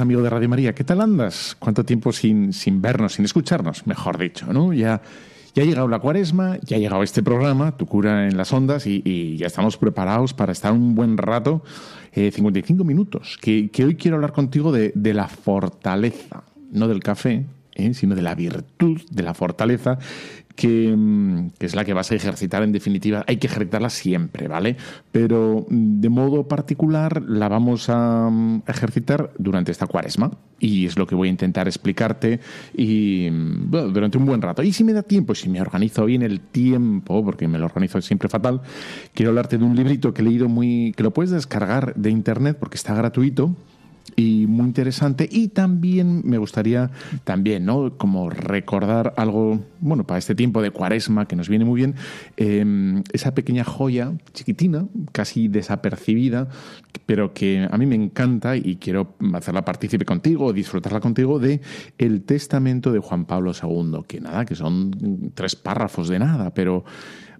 Amigo de Radio María. ¿Qué tal andas? ¿Cuánto tiempo sin, sin vernos, sin escucharnos? Mejor dicho, ¿no? Ya, ya ha llegado la cuaresma, ya ha llegado este programa, Tu cura en las ondas, y, ya estamos preparados para estar un buen rato, eh, 55 minutos, que, que, hoy quiero hablar contigo de, de la fortaleza, no del café, ¿eh? sino de la virtud, de la fortaleza, que, que, es la que vas a ejercitar en definitiva. Hay que ejercitarla siempre, ¿vale? Pero de modo particular la vamos a ejercitar durante esta cuaresma y es lo que voy a intentar explicarte y bueno, durante un buen rato. Y si me da tiempo, si me organizo bien el tiempo, porque me lo organizo siempre fatal, quiero hablarte de un librito que he leído muy que lo puedes descargar de internet porque está gratuito y muy interesante. Y también me gustaría también no como recordar algo bueno para este tiempo de cuaresma que nos viene muy bien eh, esa pequeña joya chiquitina casi desapercibida pero que a mí me encanta y quiero hacerla partícipe contigo disfrutarla contigo de el testamento de Juan Pablo II que nada que son tres párrafos de nada pero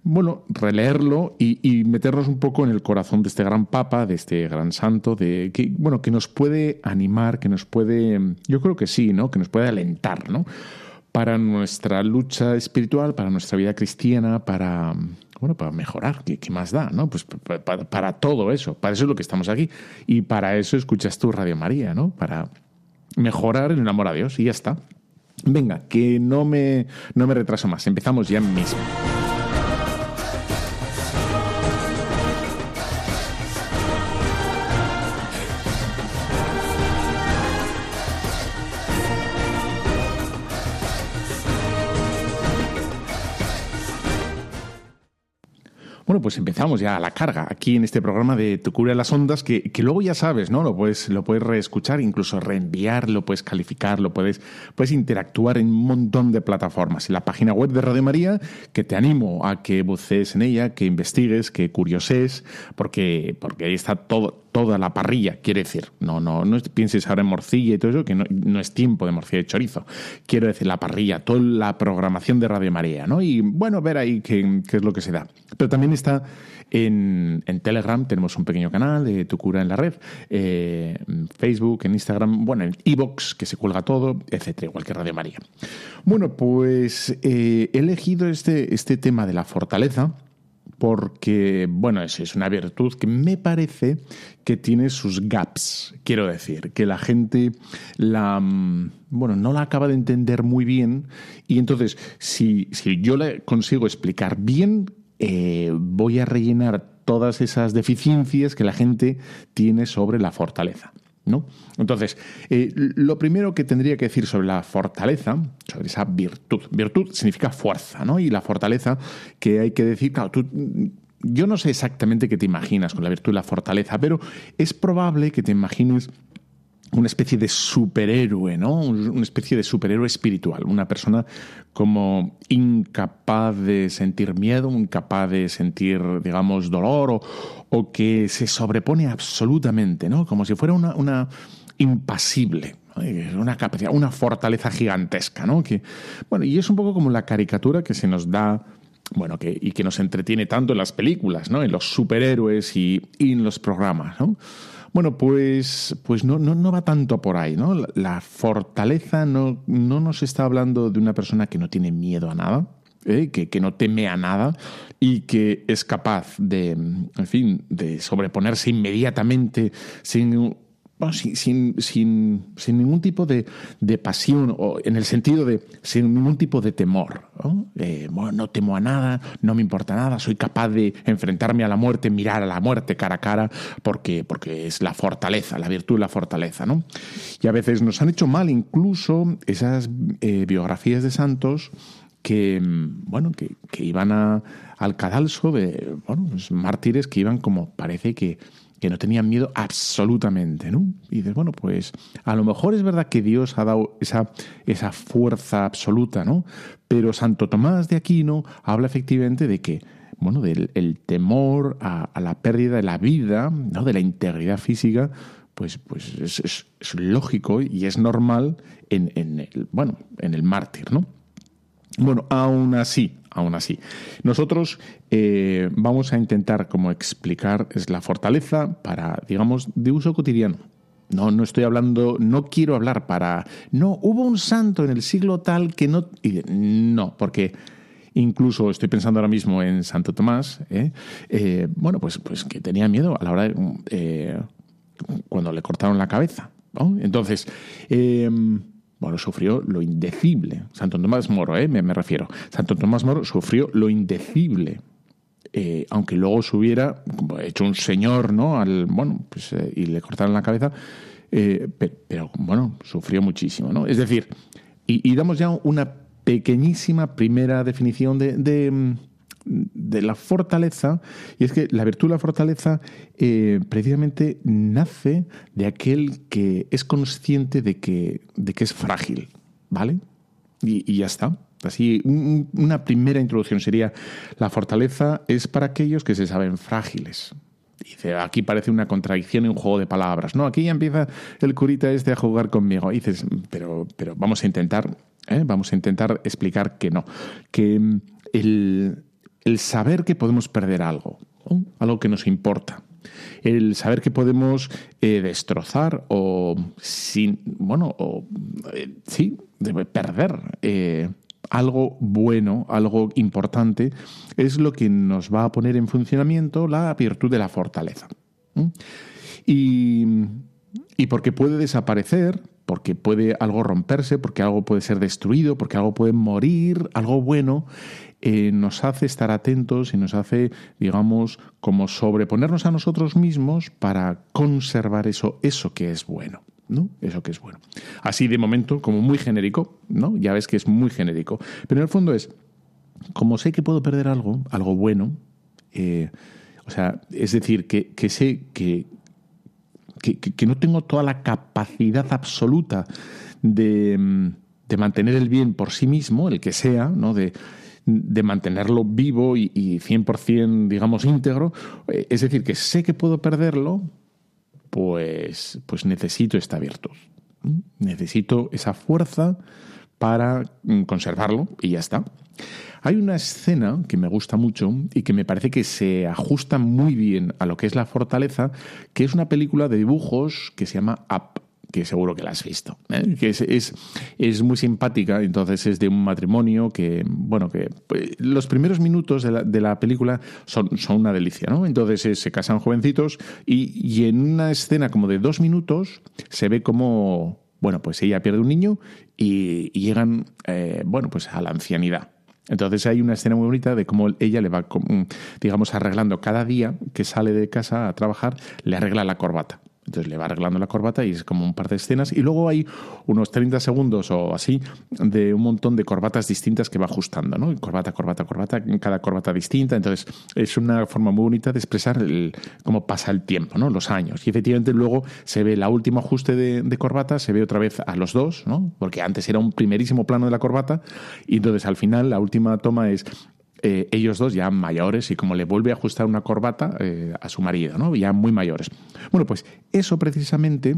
bueno, releerlo y, meternos un poco en el corazón de este gran papa, de este gran santo, de que, bueno, que nos puede animar, que nos puede, yo creo que sí, ¿no? Que nos puede alentar, ¿no? Para nuestra lucha espiritual, para nuestra vida cristiana, para, bueno, para mejorar, ¿qué, más da, no? Pues para, para, para, todo eso, para eso es lo que estamos aquí. Y para eso escuchas tu Radio María, ¿no? Para mejorar en el amor a Dios y ya está. Venga, que no me, no me retraso más, empezamos ya mismo. Pues empezamos ya a la carga aquí en este programa de Tu cura las ondas, que, que, luego ya sabes, ¿no? Lo puedes, lo puedes reescuchar, incluso reenviar, lo puedes calificar, lo puedes, puedes interactuar en un montón de plataformas. En la página web de Radio María, que te animo a que bucees en ella, que investigues, que curioses, porque, porque ahí está todo, toda la parrilla, quiere decir. No, no, no pienses ahora en morcilla y todo eso, que no, no, es tiempo de morcilla y chorizo. Quiero decir, la parrilla, toda la programación de Radio María, ¿no? Y bueno, ver ahí qué, qué es lo que se da. Pero también está en, en, Telegram, tenemos un pequeño canal de Tu Cura en la Red, eh, en Facebook, en Instagram, bueno, en Evox, que se cuelga todo, etcétera, igual que Radio María. Bueno, pues eh, he elegido este, este tema de la fortaleza porque, bueno, es, es, una virtud que me parece que tiene sus gaps, quiero decir, que la gente la, bueno, no la acaba de entender muy bien y entonces, si, si yo le consigo explicar bien, eh, voy a rellenar todas esas deficiencias que la gente tiene sobre la fortaleza. ¿No? Entonces, eh, lo primero que tendría que decir sobre la fortaleza, sobre esa virtud, virtud significa fuerza, ¿no? Y la fortaleza que hay que decir, claro, tú, yo no sé exactamente qué te imaginas con la virtud y la fortaleza, pero es probable que te imagines una especie de superhéroe, ¿no? Una especie de superhéroe espiritual, una persona como incapaz de sentir miedo, incapaz de sentir, digamos, dolor o, que se sobrepone absolutamente, ¿no? Como si fuera una, una impasible, una capacidad, una fortaleza gigantesca, ¿no? Que, bueno, y es un poco como la caricatura que se nos da bueno, que, y que nos entretiene tanto en las películas, ¿no? En los superhéroes y, y en los programas, ¿no? Bueno, pues, pues no, no, no, va tanto por ahí, ¿no? La, fortaleza no, no, nos está hablando de una persona que no tiene miedo a nada, ¿eh? que, que, no teme a nada y que es capaz de, en fin, de sobreponerse inmediatamente sin sin, sin, sin, ningún tipo de, de, pasión, o en el sentido de sin ningún tipo de temor. ¿no? Bueno, no temo a nada, no me importa nada, soy capaz de enfrentarme a la muerte, mirar a la muerte cara a cara, porque, porque es la fortaleza, la virtud la fortaleza. ¿no? Y a veces nos han hecho mal incluso esas eh, biografías de santos que, bueno, que, que iban a, al cadalso de bueno, pues mártires que iban como parece que que no tenían miedo absolutamente, ¿no? Y dices, bueno, pues a lo mejor es verdad que Dios ha dado esa, esa fuerza absoluta, ¿no? Pero Santo Tomás de Aquino habla efectivamente de que, bueno, del el temor a, la pérdida de la vida, ¿no? De la integridad física, pues, pues es, lógico y es normal en, en, el, bueno, en el mártir, ¿no? Bueno, aún así, aún así. Nosotros eh, vamos a intentar como explicar es la fortaleza para, digamos, de uso cotidiano. No, no estoy hablando, no quiero hablar para... No, hubo un santo en el siglo tal que no... No, porque incluso estoy pensando ahora mismo en Santo Tomás, ¿eh? Eh, bueno, pues, pues que tenía miedo a la hora de... cuando le cortaron la cabeza. Entonces, bueno, sufrió lo indecible. Santo Tomás Moro, ¿eh? me, refiero. Santo Tomás Moro sufrió lo indecible. Eh, aunque luego se hubiera hecho un señor, ¿no? Al, bueno, pues, eh, y le cortaron la cabeza, eh, pero, bueno, sufrió muchísimo, ¿no? Es decir, y, damos ya una pequeñísima primera definición de, de la fortaleza, y es que la virtud de la fortaleza eh, precisamente nace de aquel que es consciente de que, de que es frágil, ¿vale? Y, ya está. Así, una primera introducción sería, la fortaleza es para aquellos que se saben frágiles. Dice, aquí parece una contradicción y un juego de palabras. No, aquí ya empieza el curita este a jugar conmigo. Y dices, pero, pero vamos a intentar, ¿eh? vamos a intentar explicar que no. Que el, el saber que podemos perder algo, algo que nos importa. El saber que podemos eh, destrozar o sin, bueno, o eh, sí, perder eh, algo bueno, algo importante, es lo que nos va a poner en funcionamiento la virtud de la fortaleza. Y, y porque puede desaparecer, porque puede algo romperse, porque algo puede ser destruido, porque algo puede morir, algo bueno, eh, nos hace estar atentos y nos hace, digamos, como sobreponernos a nosotros mismos para conservar eso, eso que es bueno. ¿no? Eso que es bueno. Así de momento, como muy genérico, ¿no? Ya ves que es muy genérico. Pero en el fondo es, como sé que puedo perder algo, algo bueno, eh, o sea, es decir, que, sé que, que, no tengo toda la capacidad absoluta de, de, mantener el bien por sí mismo, el que sea, ¿no? De, de mantenerlo vivo y, y 100%, digamos, íntegro. Eh, es decir, que sé que puedo perderlo, pues, pues necesito esta virtud. Necesito esa fuerza para mm, conservarlo y ya está. Hay una escena que me gusta mucho y que me parece que se ajusta muy bien a lo que es la fortaleza, que es una película de dibujos que se llama Up que seguro que la has visto, ¿eh? que es, es, muy simpática, entonces es de un matrimonio que, bueno, que pues, los primeros minutos de la, de la película son, son, una delicia, ¿no? Entonces eh, se casan jovencitos y, y, en una escena como de dos minutos se ve como, bueno, pues ella pierde un niño y, llegan, eh, bueno, pues a la ancianidad. Entonces hay una escena muy bonita de cómo ella le va, digamos, arreglando cada día que sale de casa a trabajar, le arregla la corbata. Entonces le va arreglando la corbata y es como un par de escenas. Y luego hay unos 30 segundos o así de un montón de corbatas distintas que va ajustando, ¿no? Corbata, corbata, corbata, cada corbata distinta. Entonces es una forma muy bonita de expresar cómo pasa el tiempo, ¿no? Los años. Y efectivamente luego se ve la último ajuste de, de, corbata, se ve otra vez a los dos, ¿no? Porque antes era un primerísimo plano de la corbata y entonces al final la última toma es eh, ellos dos ya mayores y como le vuelve a ajustar una corbata eh, a su marido, ¿no? ya muy mayores. Bueno, pues eso precisamente,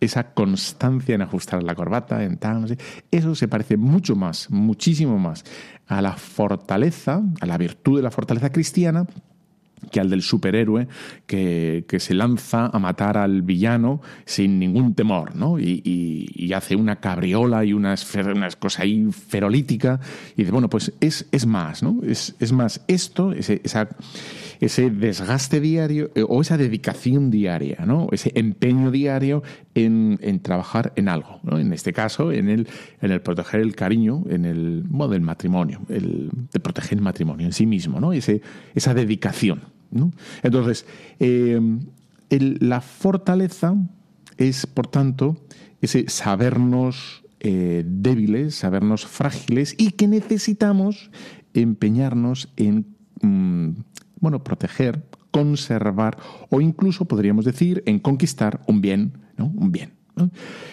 esa constancia en ajustar la corbata, en tal, no sé, eso se parece mucho más, muchísimo más a la fortaleza, a la virtud de la fortaleza cristiana que al del superhéroe que, se lanza a matar al villano sin ningún temor, ¿no? Y, hace una cabriola y una, una, cosa ahí ferolítica y dice, bueno, pues es, es más, ¿no? Es, es más esto, esa, ese desgaste diario eh, o esa dedicación diaria, ¿no? ese empeño diario en, trabajar en algo. ¿no? En este caso, en el, en el proteger el cariño, en el del matrimonio, el, de proteger el matrimonio en sí mismo, ¿no? ese, esa dedicación. ¿no? Entonces, eh, la fortaleza es, por tanto, ese sabernos eh, débiles, sabernos frágiles y que necesitamos empeñarnos en mm, bueno, proteger, conservar o incluso podríamos decir en conquistar un bien, ¿no? Un bien.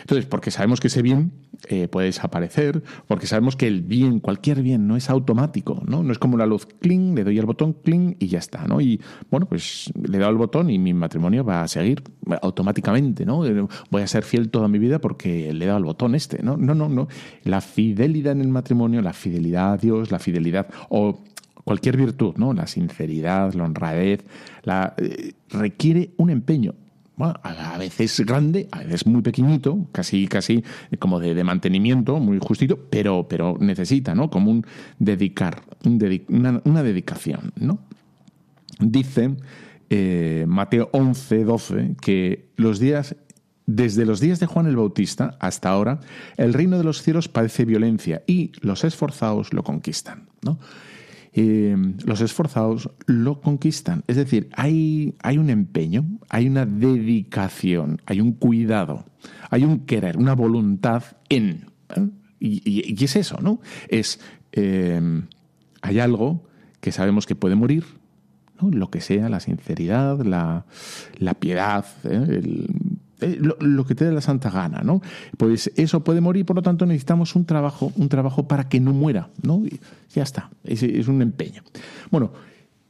Entonces, porque sabemos que ese bien eh, puede desaparecer, porque sabemos que el bien, cualquier bien, no es automático, ¿no? No es como la luz, cling, le doy al botón, cling, y ya está, ¿no? Y bueno, pues le he dado el botón y mi matrimonio va a seguir automáticamente, ¿no? Voy a ser fiel toda mi vida porque le he dado el botón este, ¿no? No, no, no. La fidelidad en el matrimonio, la fidelidad a Dios, la fidelidad, o cualquier virtud, ¿no? La sinceridad, la honradez, la, eh, requiere un empeño. a veces grande, a veces muy pequeñito, casi, casi como de, mantenimiento, muy justito, pero, pero necesita, ¿no? Como un dedicar, una, dedicación, ¿no? Dice eh, Mateo 11, 12, que los días desde los días de Juan el Bautista hasta ahora, el reino de los cielos padece violencia y los esforzados lo conquistan. ¿no? Eh, los esforzados lo conquistan. Es decir, hay, hay un empeño, hay una dedicación, hay un cuidado, hay un querer, una voluntad en. ¿eh? Y, es eso, ¿no? Es, eh, hay algo que sabemos que puede morir, lo que sea, la sinceridad, la, la piedad, el, eh, lo, que te dé la santa gana, ¿no? Pues eso puede morir, por lo tanto necesitamos un trabajo, un trabajo para que no muera, ¿no? ya está, es, un empeño. Bueno,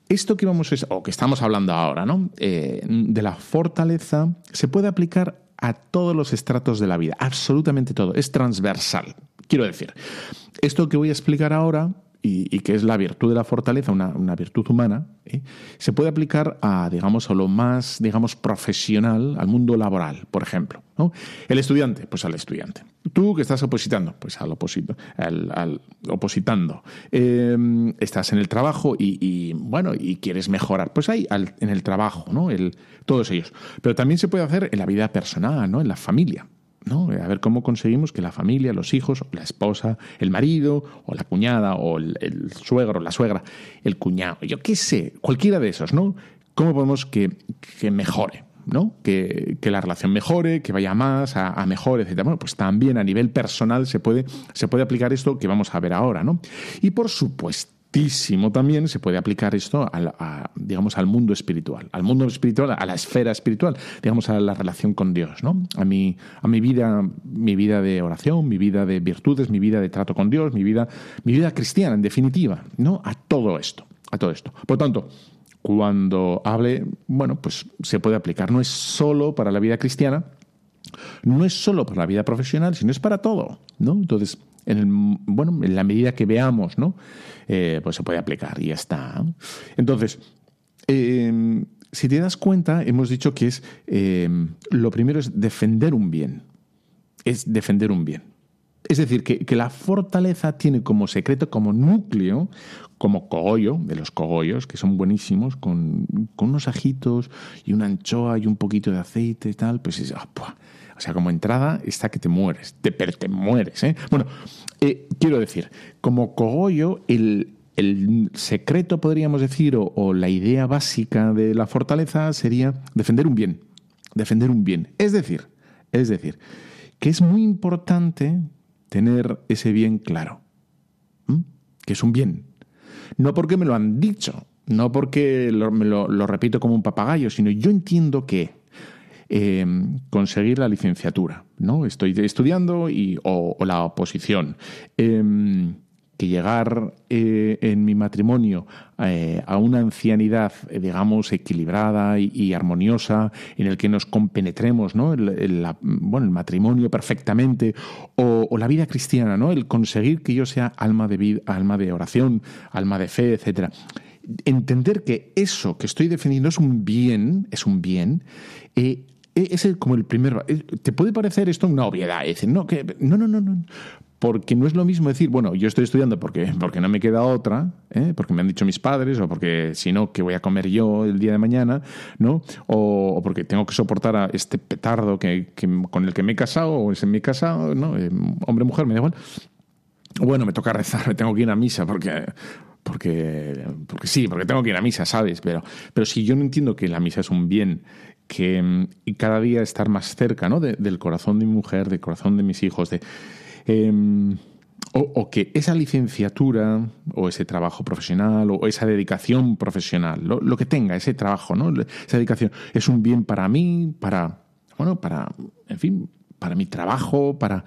esto que vamos o que estamos hablando ahora, ¿no? Eh, de la fortaleza se puede aplicar a todos los estratos de la vida, absolutamente todo, es transversal. Quiero decir, esto que voy a explicar ahora y, que es la virtud de la fortaleza, una, virtud humana, ¿eh? se puede aplicar a, digamos, a lo más, digamos, profesional, al mundo laboral, por ejemplo. ¿no? El estudiante, pues al estudiante. Tú que estás opositando, pues al, oposito, al, opositando. Em, estás en el trabajo y, bueno, y quieres mejorar, pues ahí, en el trabajo, ¿no? El, todos ellos. Pero también se puede hacer en la vida personal, ¿no? En la familia. A ver cómo conseguimos que la familia, los hijos, la esposa, el marido, o la cuñada, o el, suegro, la suegra, el cuñado, yo qué sé, cualquiera de esos, ¿no? ¿Cómo podemos que, mejore? ¿no? Que, la relación mejore, que vaya más, a, a mejor, etc. Bueno, pues también a nivel personal se puede, se puede aplicar esto que vamos a ver ahora, ¿no? Y por supuesto, también se puede aplicar esto al, digamos, al mundo espiritual, al mundo espiritual, a la esfera espiritual, digamos, a la relación con Dios, ¿no? A mi, a mi vida, mi vida de oración, mi vida de virtudes, mi vida de trato con Dios, mi vida, mi vida cristiana, en definitiva, ¿no? A todo esto, a todo esto. Por tanto, cuando hable, bueno, pues se puede aplicar. No es solo para la vida cristiana, no es solo para la vida profesional, sino es para todo, ¿no? Entonces, en el, bueno, en la medida que veamos, ¿no? Eh, pues se puede aplicar y ya está. Entonces, em, si te das cuenta, hemos dicho que es em, lo primero es defender un bien. Es defender un bien. Es decir, que, la fortaleza tiene como secreto, como núcleo, como cogollo, de los cogollos, que son buenísimos, con, unos ajitos y una anchoa y un poquito de aceite y tal, pues es, ah, o sea, como entrada está que te mueres, te, pero te mueres. ¿eh? Bueno, eh, quiero decir, como cogollo, el, secreto, podríamos decir, o, la idea básica de la fortaleza sería defender un bien. Defender un bien. Es decir, es decir, que es muy importante tener ese bien claro. Que es un bien. No porque me lo han dicho, no porque me lo repito como un papagayo, sino yo entiendo que Em, conseguir la licenciatura, ¿no? Estoy estudiando y, o, la oposición. Em, que llegar eh, en mi matrimonio eh, a una ancianidad, eh, digamos, equilibrada y, armoniosa, en el que nos compenetremos, ¿no? El, bueno, el matrimonio perfectamente, o, la vida cristiana, ¿no? El conseguir que yo sea alma de vida, alma de oración, alma de fe, etcétera. Entender que eso que estoy defendiendo es un bien, es un bien, e, es como el primer... Te puede parecer esto una obviedad, decir, no, que, no, no, no, no. porque no es lo mismo decir, bueno, yo estoy estudiando porque, porque no me queda otra, ¿eh? porque me han dicho mis padres, o porque si no, ¿qué voy a comer yo el día de mañana? ¿no? O, porque tengo que soportar a este petardo que, con el que me he casado, o es en mi casa, ¿no? Eh, hombre, mujer, me da igual. Bueno, me toca rezar, me tengo que ir a misa porque porque, porque sí, porque tengo que ir a misa, ¿sabes? Pero, pero si yo no entiendo que la misa es un bien, que y cada día estar más cerca ¿no? del corazón de mi mujer, del corazón de mis hijos, de, em, o, que esa licenciatura o ese trabajo profesional o esa dedicación profesional, lo, lo, que tenga, ese trabajo, ¿no? esa dedicación, es un bien para mí, para, bueno, para, en fin, para mi trabajo, para,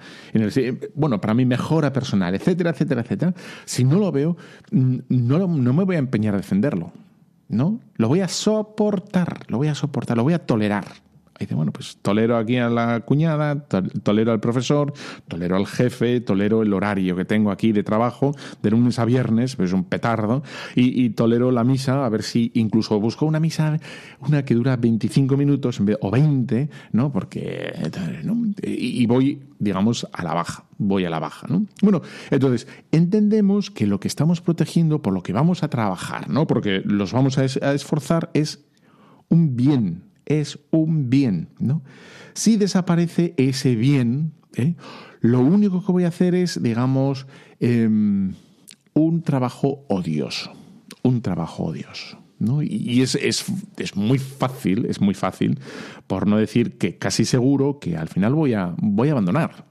bueno, para mi mejora personal, etcétera, etcétera, etcétera, si no lo veo, no, no me voy a empeñar a defenderlo, ¿no? Lo voy a soportar, lo voy a soportar, lo voy a tolerar dice, bueno, pues tolero aquí a la cuñada, tolero al profesor, tolero al jefe, tolero el horario que tengo aquí de trabajo, de lunes a viernes, pues es un petardo, y, tolero la misa, a ver si incluso busco una misa, una que dura 25 minutos o 20, ¿no? Porque, y voy, digamos, a la baja, voy a la baja, ¿no? Bueno, entonces, entendemos que lo que estamos protegiendo, por lo que vamos a trabajar, ¿no? Porque los vamos a esforzar es un bien es un bien, ¿no? Si desaparece ese bien, ¿eh? lo único que voy a hacer es, digamos, em, un trabajo odioso, un trabajo odioso. ¿no? Y es, es, es, muy fácil, es muy fácil, por no decir que casi seguro que al final voy a, voy a abandonar.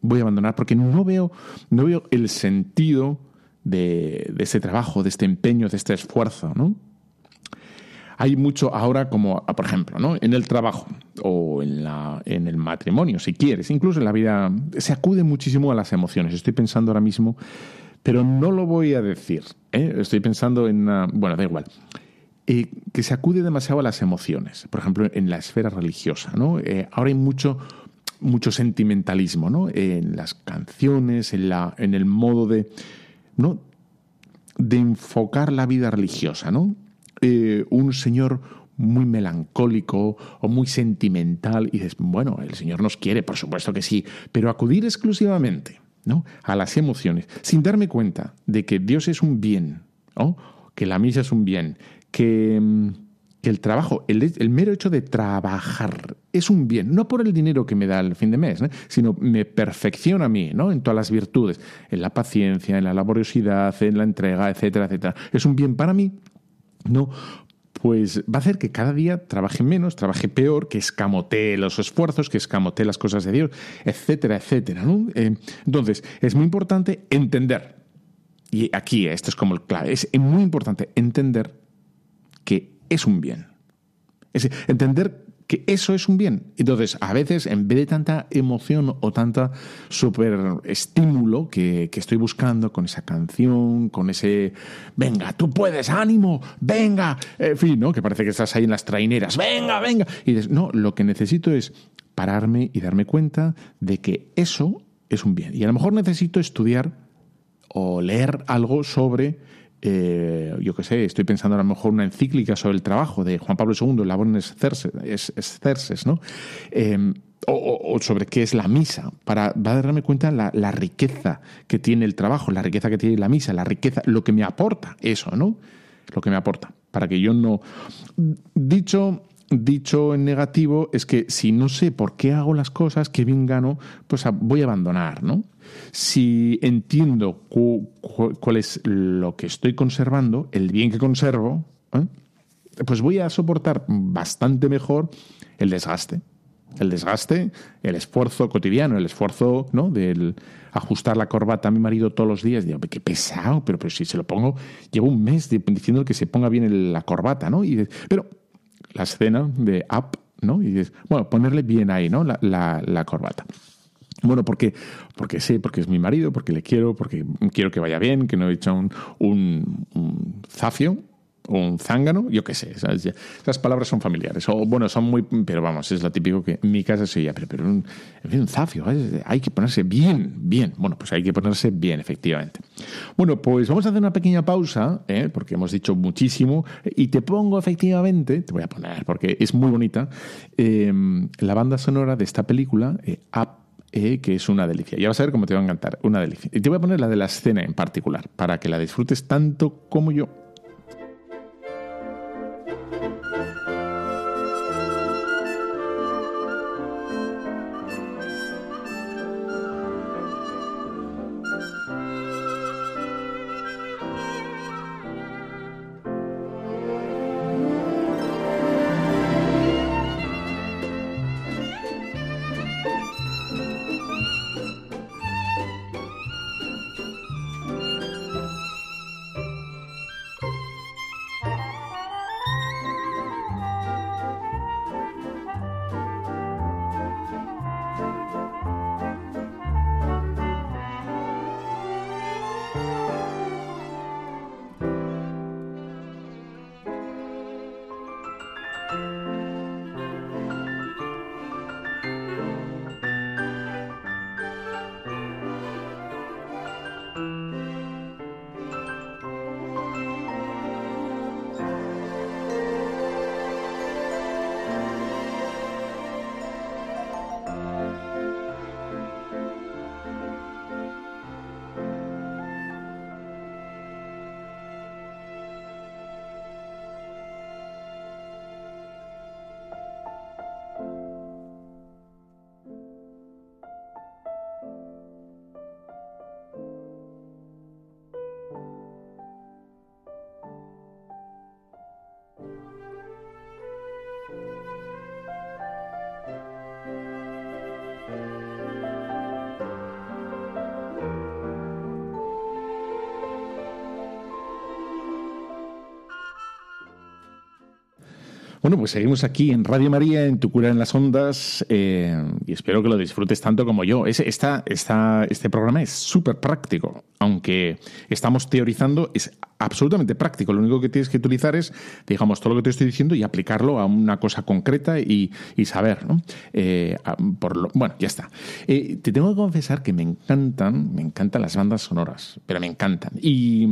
Voy a abandonar porque no veo, no veo el sentido de, de ese trabajo, de este empeño, de este esfuerzo, ¿no? Hay mucho ahora como, por ejemplo, ¿no? en el trabajo o en, la, en el matrimonio, si quieres, incluso en la vida, se acude muchísimo a las emociones. Estoy pensando ahora mismo, pero no lo voy a decir. ¿eh? Estoy pensando en, bueno, da igual. Eh, que se acude demasiado a las emociones, por ejemplo, en la esfera religiosa. ¿no? Eh, ahora hay mucho, mucho sentimentalismo ¿no? en las canciones, en, la, en el modo de, ¿no? de enfocar la vida religiosa. ¿no? Eh, un señor muy melancólico o muy sentimental y dices, bueno, el Señor nos quiere, por supuesto que sí, pero acudir exclusivamente ¿no? a las emociones, sin darme cuenta de que Dios es un bien, que la misa es un bien, que, mm, el trabajo, el, mero hecho de trabajar es un bien, no por el dinero que me da el fin de mes, sino me perfecciona a mí ¿no? en todas las virtudes, en la paciencia, en la laboriosidad, en la entrega, etcétera, etcétera. Es un bien para mí no, pues va a hacer que cada día trabaje menos, trabaje peor, que escamotee los esfuerzos, que escamotee las cosas de Dios, etcétera, etcétera. Eh, entonces, es muy importante entender, y aquí esto es como el clave, es muy importante entender que es un bien. Es entender que eso es un bien. Entonces, a veces, en vez de tanta emoción o tanta super estímulo que, estoy buscando con esa canción, con ese, venga, tú puedes, ánimo, venga, en fin, ¿no? Que parece que estás ahí en las traineras, venga, venga. Y dices, no, lo que necesito es pararme y darme cuenta de que eso es un bien. Y a lo mejor necesito estudiar o leer algo sobre eh, yo qué sé, estoy pensando a lo mejor una encíclica sobre el trabajo de Juan Pablo II, Labón Excerses, ¿no? Em, o, sobre qué es la misa, para darme cuenta la, la riqueza que tiene el trabajo, la riqueza que tiene la misa, la riqueza, lo que me aporta eso, ¿no? Lo que me aporta, para que yo no... Dicho dicho en negativo es que si no sé por qué hago las cosas, qué bien gano, pues voy a abandonar, ¿no? Si entiendo cuál es lo que estoy conservando, el bien que conservo, ¿eh? pues voy a soportar bastante mejor el desgaste. El desgaste, el esfuerzo cotidiano, el esfuerzo ¿no? del ajustar la corbata a mi marido todos los días. Digo, qué pesado, pero, pero si se lo pongo, llevo un mes diciendo que se ponga bien la corbata, ¿no? Y, pero la escena de Up, ¿no? Y dices, bueno, ponerle bien ahí, ¿no? La, la, corbata. Bueno, porque, porque sé, porque es mi marido, porque le quiero, porque quiero que vaya bien, que no he hecho un, un, un zafio, un zángano, yo qué sé, esas palabras son familiares, o bueno, son muy, pero vamos, es lo típico que en mi casa se oye, pero, pero un, zafio, hay que ponerse bien, bien, bueno, pues hay que ponerse bien, efectivamente. Bueno, pues vamos a hacer una pequeña pausa, ¿eh? porque hemos dicho muchísimo, y te pongo efectivamente, te voy a poner, porque es muy bonita, em, la banda sonora de esta película, eh, eh, que es una delicia. Ya vas a ver cómo te va a encantar, una delicia. Y te voy a poner la de la escena en particular, para que la disfrutes tanto como yo. Bueno, pues seguimos aquí en Radio María, en Tu Cura en las Ondas, eh, y espero que lo disfrutes tanto como yo. Es, esta, esta, este programa es súper práctico, aunque estamos teorizando, es absolutamente práctico. Lo único que tienes que utilizar es, digamos, todo lo que te estoy diciendo y aplicarlo a una cosa concreta y, saber, ¿no? Eh, bueno, ya está. Eh, te tengo que confesar que me encantan, me encantan las bandas sonoras, pero me encantan. Y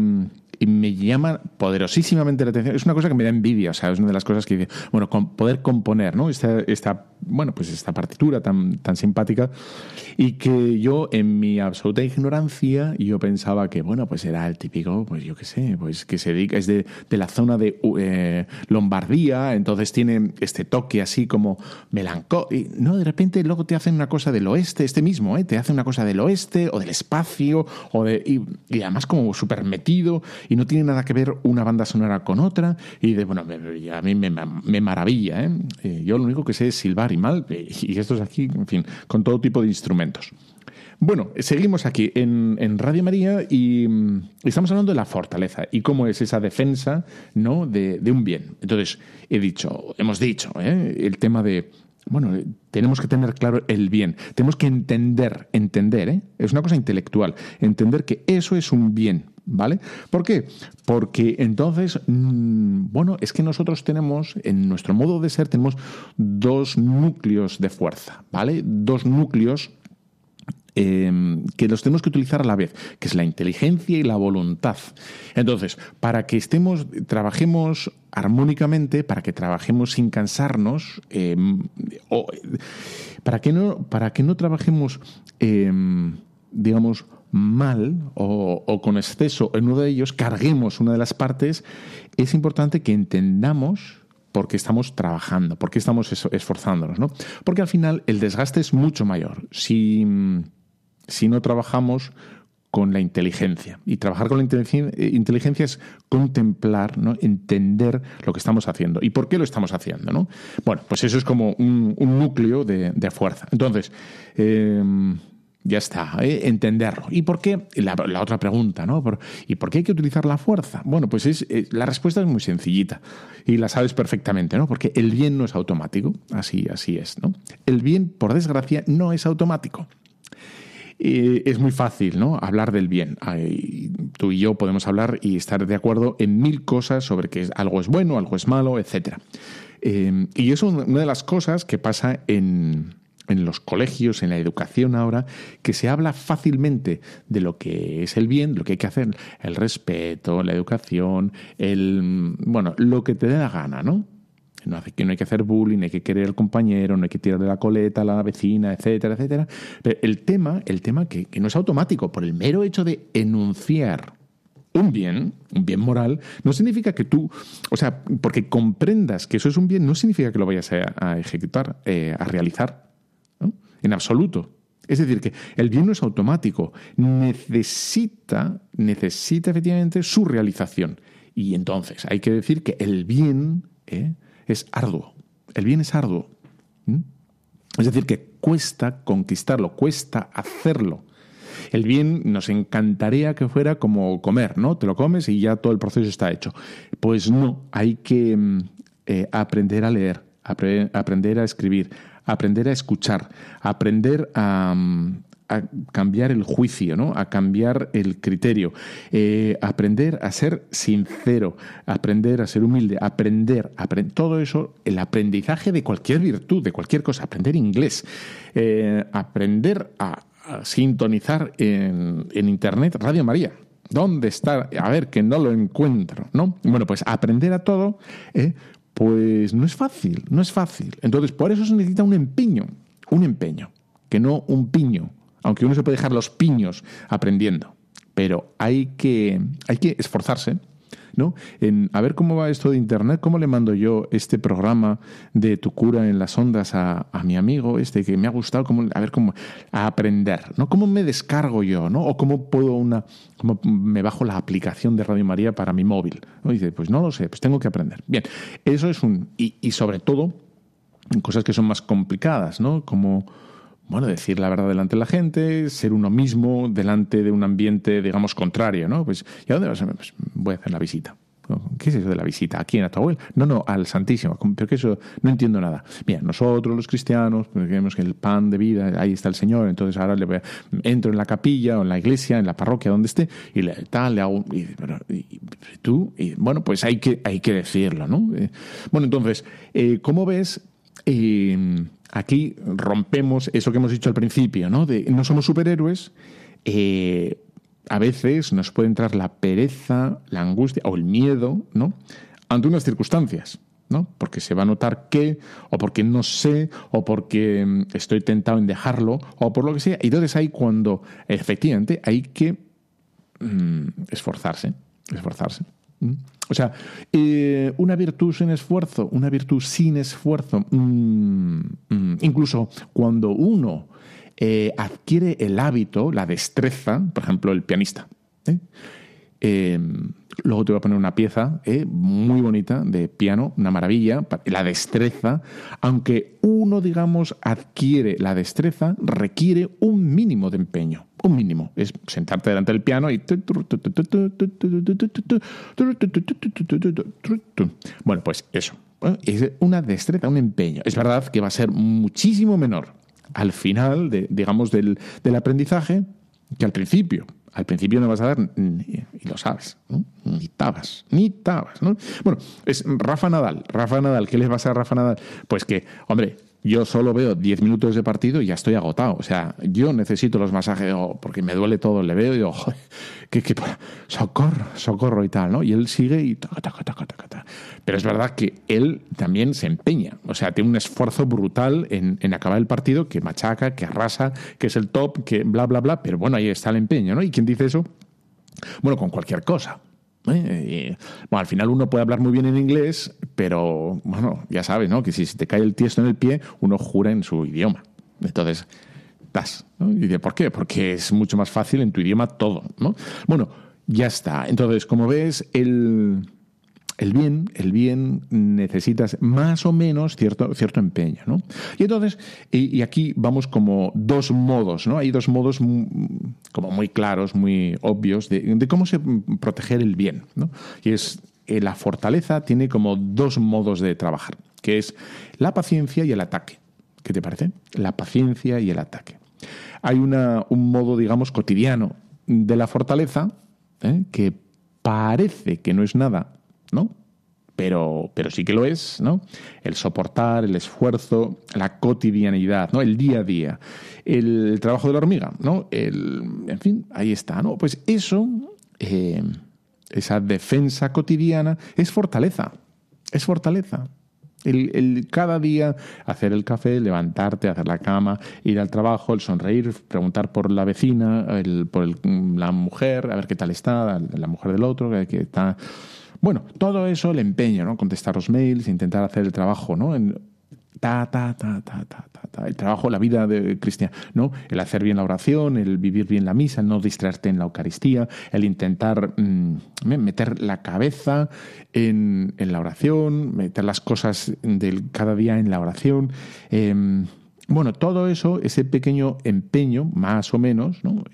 y me llama poderosísimamente la atención. Es una cosa que me da envidia, o sea, es una de las cosas que dice, bueno, con poder componer, ¿no? Esta, esta, bueno, pues esta partitura tan, tan simpática y que yo en mi absoluta ignorancia yo pensaba que, bueno, pues era el típico, pues yo qué sé, pues que se dedica, es de, de la zona de eh, Lombardía, entonces tiene este toque así como melancólico. No, de repente luego te hacen una cosa del oeste, este mismo, ¿eh? Te hace una cosa del oeste o del espacio o de, y, además como súper metido y no tiene nada que ver una banda sonora con otra. Y de, bueno, a mí me, maravilla. ¿eh? ¿eh? Yo lo único que sé es silbar y mal, y esto es aquí, en fin, con todo tipo de instrumentos. Bueno, seguimos aquí en, Radio María y, estamos hablando de la fortaleza y cómo es esa defensa ¿no? de, un bien. Entonces, he dicho, hemos dicho, ¿eh? el tema de bueno, tenemos que tener claro el bien, tenemos que entender, entender, ¿eh? es una cosa intelectual, entender que eso es un bien, ¿vale? ¿Por qué? Porque entonces, mm, bueno, es que nosotros tenemos, en nuestro modo de ser, tenemos dos núcleos de fuerza, ¿vale? Dos núcleos Em, que los tenemos que utilizar a la vez, que es la inteligencia y la voluntad. Entonces, para que estemos, trabajemos armónicamente, para que trabajemos sin cansarnos, em, o, para, que no, para que no trabajemos, em, digamos, mal o, con exceso en uno de ellos, carguemos una de las partes, es importante que entendamos porque estamos trabajando, porque estamos esforzándonos, ¿no? Porque al final el desgaste es mucho mayor. Si si no trabajamos con la inteligencia. Y trabajar con la eh, inteligencia es contemplar, ¿no? entender lo que estamos haciendo y por qué lo estamos haciendo. ¿no? Bueno, pues eso es como un, núcleo de, fuerza. Entonces, em, ya está, ¿eh? entenderlo. ¿Y por qué? La, otra pregunta, ¿no? ¿Y por qué hay que utilizar la fuerza? Bueno, pues es, la respuesta es muy sencillita y la sabes perfectamente, ¿no? Porque el bien no es automático, así, así es, ¿no? El bien, por desgracia, no es automático es muy fácil ¿no? hablar del bien. tú y yo podemos hablar y estar de acuerdo en mil cosas sobre que algo es bueno, algo es malo, etc. Eh, y eso es una de las cosas que pasa en, en los colegios, en la educación ahora, que se habla fácilmente de lo que es el bien, lo que hay que hacer, el respeto, la educación, el bueno, lo que te dé la gana, ¿no? No, hay que hacer bullying, hay que querer al compañero, no hay que tirarle la coleta a la vecina, etcétera, etcétera. Pero el tema, el tema que, que no es automático, por el mero hecho de enunciar un bien, un bien moral, no significa que tú, o sea, porque comprendas que eso es un bien, no significa que lo vayas a, ejecutar, eh, a realizar. En absoluto. Es decir, que el bien no es automático, necesita, necesita efectivamente su realización. Y entonces hay que decir que el bien ¿eh? es arduo, el bien es arduo. Es decir, que cuesta conquistarlo, cuesta hacerlo. El bien nos encantaría que fuera como comer, ¿no? Te lo comes y ya todo el proceso está hecho. Pues no, hay que mm, eh, aprender a leer, aprender a escribir, aprender a escuchar, aprender a, mm, cambiar el juicio, ¿no? a cambiar el criterio, eh, aprender a ser sincero, aprender a ser humilde, aprender, todo eso, el aprendizaje de cualquier virtud, de cualquier cosa, aprender inglés, eh, aprender a, sintonizar en, Internet Radio María. ¿Dónde está? A ver, que no lo encuentro, ¿no? Bueno, pues aprender a todo, ¿eh? Pues no es fácil, no es fácil. Entonces, por eso se necesita un empeño, un empeño, que no un piño, aunque uno se puede dejar los piños aprendiendo. Pero hay que, hay que esforzarse, ¿no? En a ver cómo va esto de Internet, cómo le mando yo este programa de tu cura en las ondas a, mi amigo este que me ha gustado, cómo, a ver cómo a aprender, ¿no? ¿Cómo me descargo yo, ¿no? O cómo puedo una, cómo me bajo la aplicación de Radio María para mi móvil. ¿no? dice, pues no lo sé, pues tengo que aprender. Bien, eso es un, y, y sobre todo, cosas que son más complicadas, ¿no? Como bueno, decir la verdad delante de la gente, ser uno mismo delante de un ambiente, digamos, contrario, ¿no? Pues, ¿y a dónde vas? Pues voy a hacer la visita. ¿Qué es eso de la visita? ¿A quién? ¿A tu abuelo? No, no, al Santísimo. Pero que eso no entiendo nada. Mira, nosotros los cristianos, pues, vemos que el pan de vida, ahí está el Señor, entonces ahora le voy a, entro en la capilla o en la iglesia, en la parroquia, donde esté, y le, tal, le hago... Y, tú, bueno, pues hay que, hay que decirlo, ¿no? Eh, bueno, entonces, eh, ¿cómo ves? Eh, aquí rompemos eso que hemos dicho al principio, ¿no? De no somos superhéroes. Eh, a veces nos puede entrar la pereza, la angustia o el miedo, ¿no? Ante unas circunstancias, ¿no? Porque se va a notar que, o porque no sé, o porque mm, estoy tentado en dejarlo, o por lo que sea. Y entonces ahí cuando efectivamente hay que mm, esforzarse, esforzarse. O sea, eh, una virtud sin esfuerzo, una virtud sin esfuerzo, mm, mm, incluso cuando uno eh, adquiere el hábito, la destreza, por ejemplo, el pianista. ¿eh? Em, luego te voy a poner una pieza muy bonita de piano, una maravilla, la destreza, aunque uno, digamos, adquiere la destreza, requiere un mínimo de empeño un mínimo. Es sentarte delante del piano y... Bueno, pues eso. Es una destreza, un empeño. Es verdad que va a ser muchísimo menor al final, digamos, del, del aprendizaje que al principio. Al principio no vas a dar, y lo sabes, ni tabas, ni tabas. ¿no? Bueno, es Rafa Nadal. Rafa Nadal, ¿qué le pasa a Rafa Nadal? Pues que, hombre, yo solo veo 10 minutos de partido y ya estoy agotado. O sea, yo necesito los masajes porque me duele todo, le veo y digo, que, socorro, socorro y tal, ¿no? Y él sigue y Pero es verdad que él también se empeña. O sea, tiene un esfuerzo brutal en, en acabar el partido que machaca, que arrasa, que es el top, que bla, bla, bla. Pero bueno, ahí está el empeño, ¿no? ¿Y quién dice eso? Bueno, con cualquier cosa. ¿Eh? bueno, al final uno puede hablar muy bien en inglés, pero bueno, ya sabes, ¿no? Que si te cae el tiesto en el pie, uno jura en su idioma. Entonces, das. ¿no? Y de por qué? Porque es mucho más fácil en tu idioma todo, ¿no? Bueno, ya está. Entonces, como ves, el el bien, el bien necesitas más o menos cierto, cierto empeño, ¿no? Y entonces, y, aquí vamos como dos modos, ¿no? Hay dos modos como muy claros, muy obvios de, cómo se proteger el bien, ¿no? Y es eh, la fortaleza tiene como dos modos de trabajar, que es la paciencia y el ataque. ¿Qué te parece? La paciencia y el ataque. Hay una, un modo, digamos, cotidiano de la fortaleza ¿eh? que parece que no es nada, ¿no? Pero, pero sí que lo es, ¿no? El soportar, el esfuerzo, la cotidianidad, ¿no? El día a día, el trabajo de la hormiga, ¿no? El, en fin, ahí está, ¿no? Pues eso, eh, esa defensa cotidiana, es fortaleza, es fortaleza. El, cada día hacer el café, levantarte, hacer la cama, ir al trabajo, el sonreír, preguntar por la vecina, por la mujer, a ver qué tal está, la mujer del otro, que, está... Bueno, todo eso el empeño, ¿no? Contestar los mails, intentar hacer el trabajo, ¿no? ta, ta, ta, ta, ta, ta, el trabajo, la vida de cristiana, ¿no? El hacer bien la oración, el vivir bien la misa, el no distraerte en la Eucaristía, el intentar mm, meter la cabeza en, en, la oración, meter las cosas del cada día en la oración. Em, bueno, todo eso, ese pequeño empeño, más o menos, ¿no?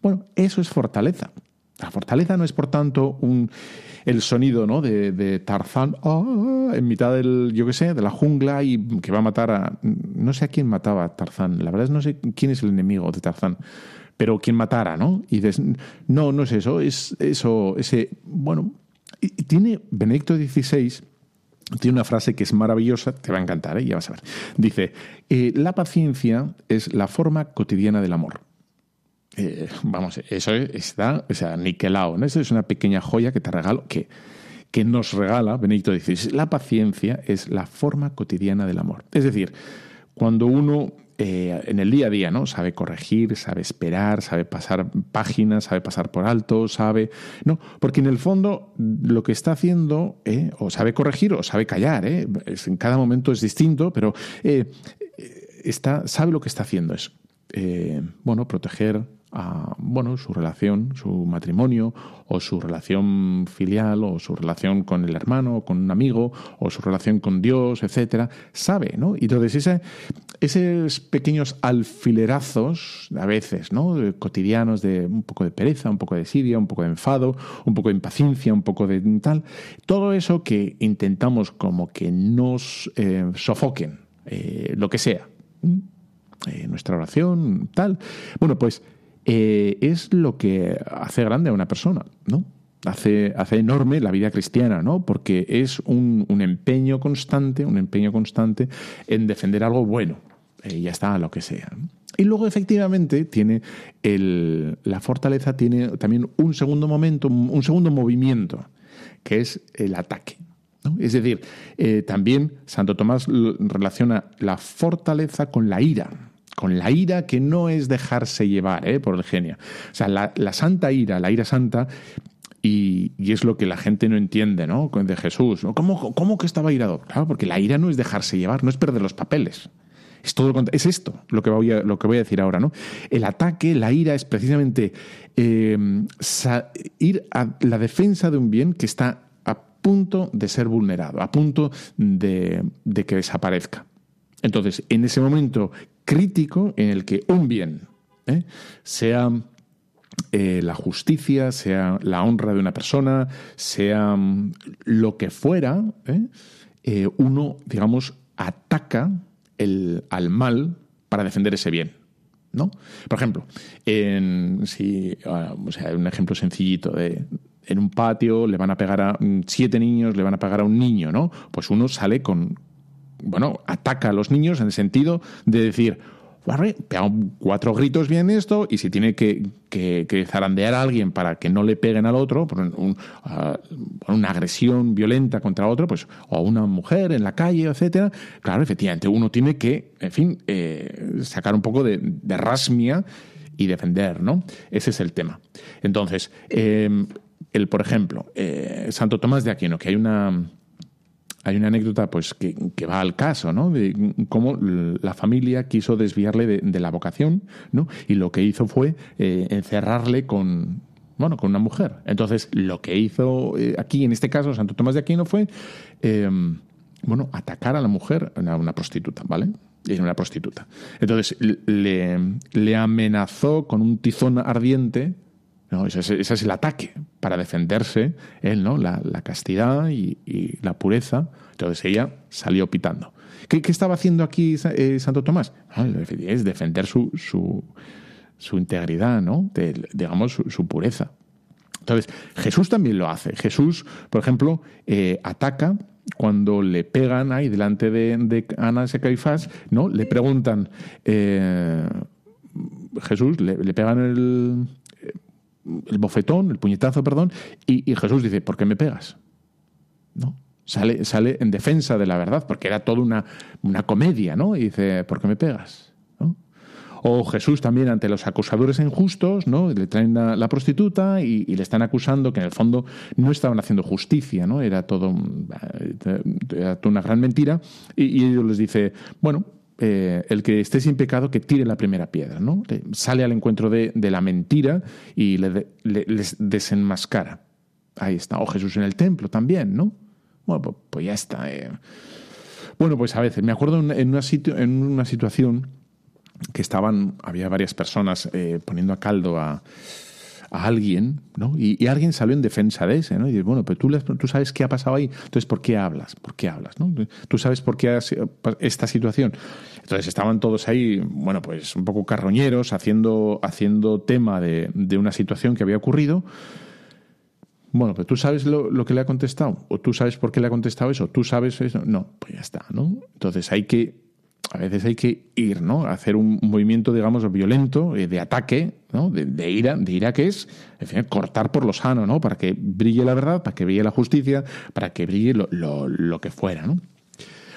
Bueno, eso es fortaleza. La fortaleza no es, por tanto, un, el sonido ¿no? de, Tarzán ah, en mitad del, yo qué sé, de la jungla y que va a matar a... No sé a quién mataba Tarzán. La verdad es no sé quién es el enemigo de Tarzán. Pero quién matara, ¿no? Y no, no es eso. Es eso, ese... Bueno, y tiene Benedicto XVI tiene una frase que es maravillosa, te va a encantar, ¿eh? ya vas a ver. Dice, eh, la paciencia es la forma cotidiana del amor. Eh, vamos, eso está, o sea, niquelado. ¿no? Eso es una pequeña joya que te regalo, que, que nos regala Benedicto XVI. La paciencia es la forma cotidiana del amor. Es decir, cuando uno eh, en el día a día, ¿no? Sabe corregir, sabe esperar, sabe pasar páginas, sabe pasar por alto, sabe. No, porque en el fondo lo que está haciendo, eh, o sabe corregir o sabe callar, ¿eh? en cada momento es distinto, pero está, sabe lo que está haciendo. Es, bueno, proteger, a bueno, su relación, su matrimonio, o su relación filial, o su relación con el hermano, o con un amigo, o su relación con Dios, etcétera, sabe, ¿no? Y entonces ese, esos pequeños alfilerazos, a veces, ¿no? cotidianos de un poco de pereza, un poco de desidia, un poco de enfado, un poco de impaciencia, un poco de tal, todo eso que intentamos como que nos eh, sofoquen, eh, lo que sea. Eh, nuestra oración, tal. Bueno, pues eh, es lo que hace grande a una persona, ¿no? Hace, hace enorme la vida cristiana, ¿no? Porque es un, empeño constante, un empeño constante en defender algo bueno. y ya está, lo que sea. Y luego, efectivamente, tiene el, la fortaleza tiene también un segundo momento, un segundo movimiento, que es el ataque. Es decir, eh, también Santo Tomás relaciona la fortaleza con la ira con la ira que no es dejarse llevar ¿eh? por el genio. O sea, la, santa ira, la ira santa, y, es lo que la gente no entiende, ¿no? De Jesús. ¿Cómo, ¿Cómo, que estaba irado? Claro, porque la ira no es dejarse llevar, no es perder los papeles. Es todo es esto lo que, voy a, lo que voy a decir ahora, ¿no? El ataque, la ira es precisamente eh, ir a la defensa de un bien que está a punto de ser vulnerado, a punto de que desaparezca. Entonces, en ese momento crítico en el que un bien, ¿eh? sea eh, la justicia, sea la honra de una persona, sea mm, lo que fuera, ¿eh? uno, digamos, ataca el, al mal para defender ese bien. ¿no? Por ejemplo, en, si, ah, o sea, un ejemplo sencillito de, en un patio le van a pegar a mm, siete niños, le van a pegar a un niño, ¿no? Pues uno sale con, bueno, ataca a los niños en el sentido de decir, pega cuatro gritos bien esto y si tiene que, zarandear a alguien para que no le peguen al otro, por ah, una agresión violenta contra otro, pues, o a una mujer en la calle, etcétera, claro, efectivamente, uno tiene que, en fin, eh, sacar un poco de, rasmia y defender, ¿no? Ese es el tema. Entonces, eh, el, por ejemplo, eh, Santo Tomás de Aquino, que hay una hay una anécdota pues que, va al caso, ¿no? De cómo la familia quiso desviarle de, la vocación, ¿no? Y lo que hizo fue eh, encerrarle con, bueno, con una mujer. Entonces, lo que hizo eh, aquí, en este caso, Santo Tomás de Aquino fue, em, bueno, atacar a la mujer, a una prostituta, ¿vale? Es una prostituta. Entonces, le, le amenazó con un tizón ardiente no, ese, es el ataque para defenderse él, ¿no? La, castidad y, la pureza. Entonces ella salió pitando. ¿Qué, estaba haciendo aquí eh, Santo Tomás? Ah, es defender su, su, integridad, ¿no? digamos, su, pureza. Entonces, Jesús también lo hace. Jesús, por ejemplo, eh, ataca cuando le pegan ahí delante de, de y Caifás, ¿no? Le preguntan, eh, Jesús, le, le pegan el, el bofetón, el puñetazo, perdón, y, Jesús dice, ¿por qué me pegas? ¿No? Sale, sale en defensa de la verdad, porque era toda una, una comedia, ¿no? Y dice, ¿por qué me pegas? O Jesús también ante los acusadores injustos, ¿no? Le traen la, la prostituta y, y, le están acusando que en el fondo no estaban haciendo justicia, ¿no? Era todo toda una gran mentira. Y, y ellos les dice, bueno, eh, el que esté sin pecado que tire la primera piedra, ¿no? Sale al encuentro de, la mentira y le, le, les desenmascara. Ahí está. O Jesús en el templo también, ¿no? Bueno, pues, ya está. Eh. Bueno, pues a veces, me acuerdo en una, sitio, en una situación que estaban, había varias personas eh, poniendo a caldo a, a alguien, ¿no? Y, alguien salió en defensa de ese, ¿no? Y dices, bueno, pero tú, tú sabes qué ha pasado ahí, entonces, ¿por qué hablas? ¿Por qué hablas, no? Tú sabes por qué has, esta situación. Entonces estaban todos ahí, bueno, pues un poco carroñeros, haciendo, haciendo tema de, de una situación que había ocurrido. Bueno, pero tú sabes lo, lo, que le ha contestado, o tú sabes por qué le ha contestado eso, tú sabes eso. No, pues ya está, ¿no? Entonces hay que, a veces hay que ir, ¿no? Hacer un movimiento, digamos, violento, de ataque, ¿no? De, de ira, de ira que es, en fin, cortar por lo sano, ¿no? Para que brille la verdad, para que brille la justicia, para que brille lo, que fuera, ¿no?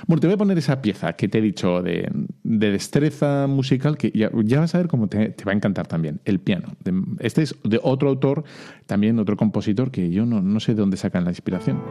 Bueno, te voy a poner esa pieza que te he dicho de, de destreza musical que ya, vas a ver cómo te, te, va a encantar también, el piano. Este es de otro autor, también otro compositor que yo no, no sé de dónde sacan la inspiración.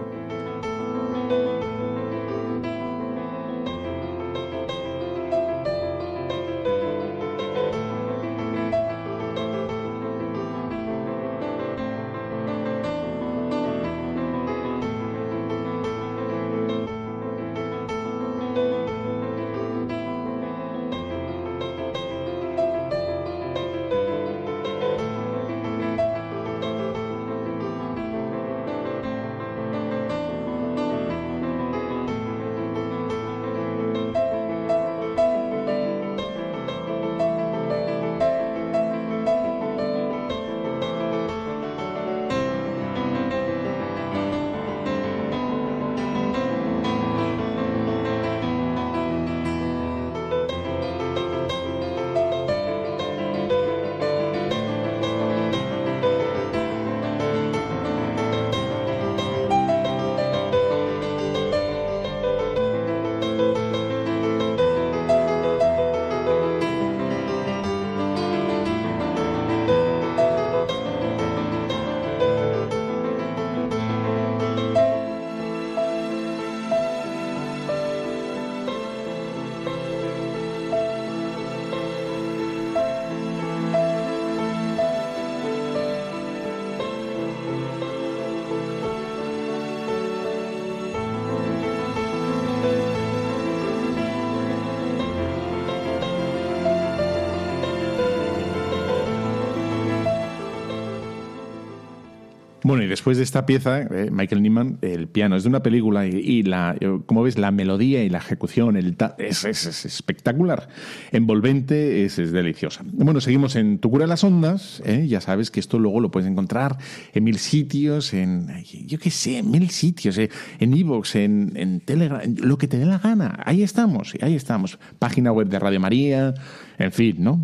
Bueno, y después de esta pieza, eh, Michael Nyman, el piano es de una película y, la, como ves, la melodía y la ejecución el es, es, es, espectacular, envolvente, es, deliciosa. Bueno, seguimos en Tu cura las ondas, ¿eh? ya sabes que esto luego lo puedes encontrar en mil sitios, en, yo qué sé, en mil sitios, ¿eh? en Evox, en Telegram, lo que te dé la gana, ahí estamos, ahí estamos. Página web de Radio María, en fin, ¿no?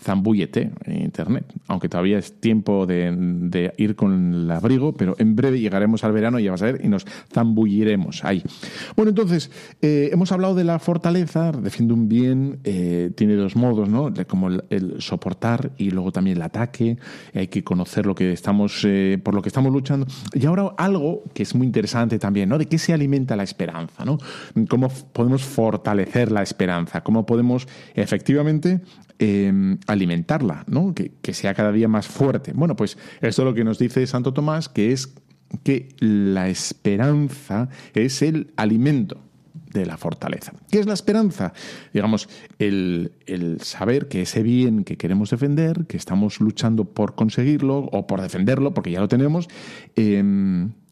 Zambúllete en Internet, aunque todavía es tiempo de, ir con el abrigo, pero en breve llegaremos al verano, ya vas a ver, y nos zambulliremos ahí. Bueno, entonces, eh, hemos hablado de la fortaleza, defiende un bien, eh, tiene dos modos, ¿no? Como el, el, soportar y luego también el ataque, hay que conocer lo que estamos, eh, por lo que estamos luchando. Y ahora algo que es muy interesante también, ¿no? De qué se alimenta la esperanza, ¿no? Cómo podemos fortalecer la esperanza, cómo podemos efectivamente eh, alimentarla, ¿no? Que, sea cada día más fuerte. Bueno, pues esto es lo que nos dice Santo Tomás, que es que la esperanza es el alimento de la fortaleza. ¿Qué es la esperanza? Digamos, el, saber que ese bien que queremos defender, que estamos luchando por conseguirlo o por defenderlo, porque ya lo tenemos, eh,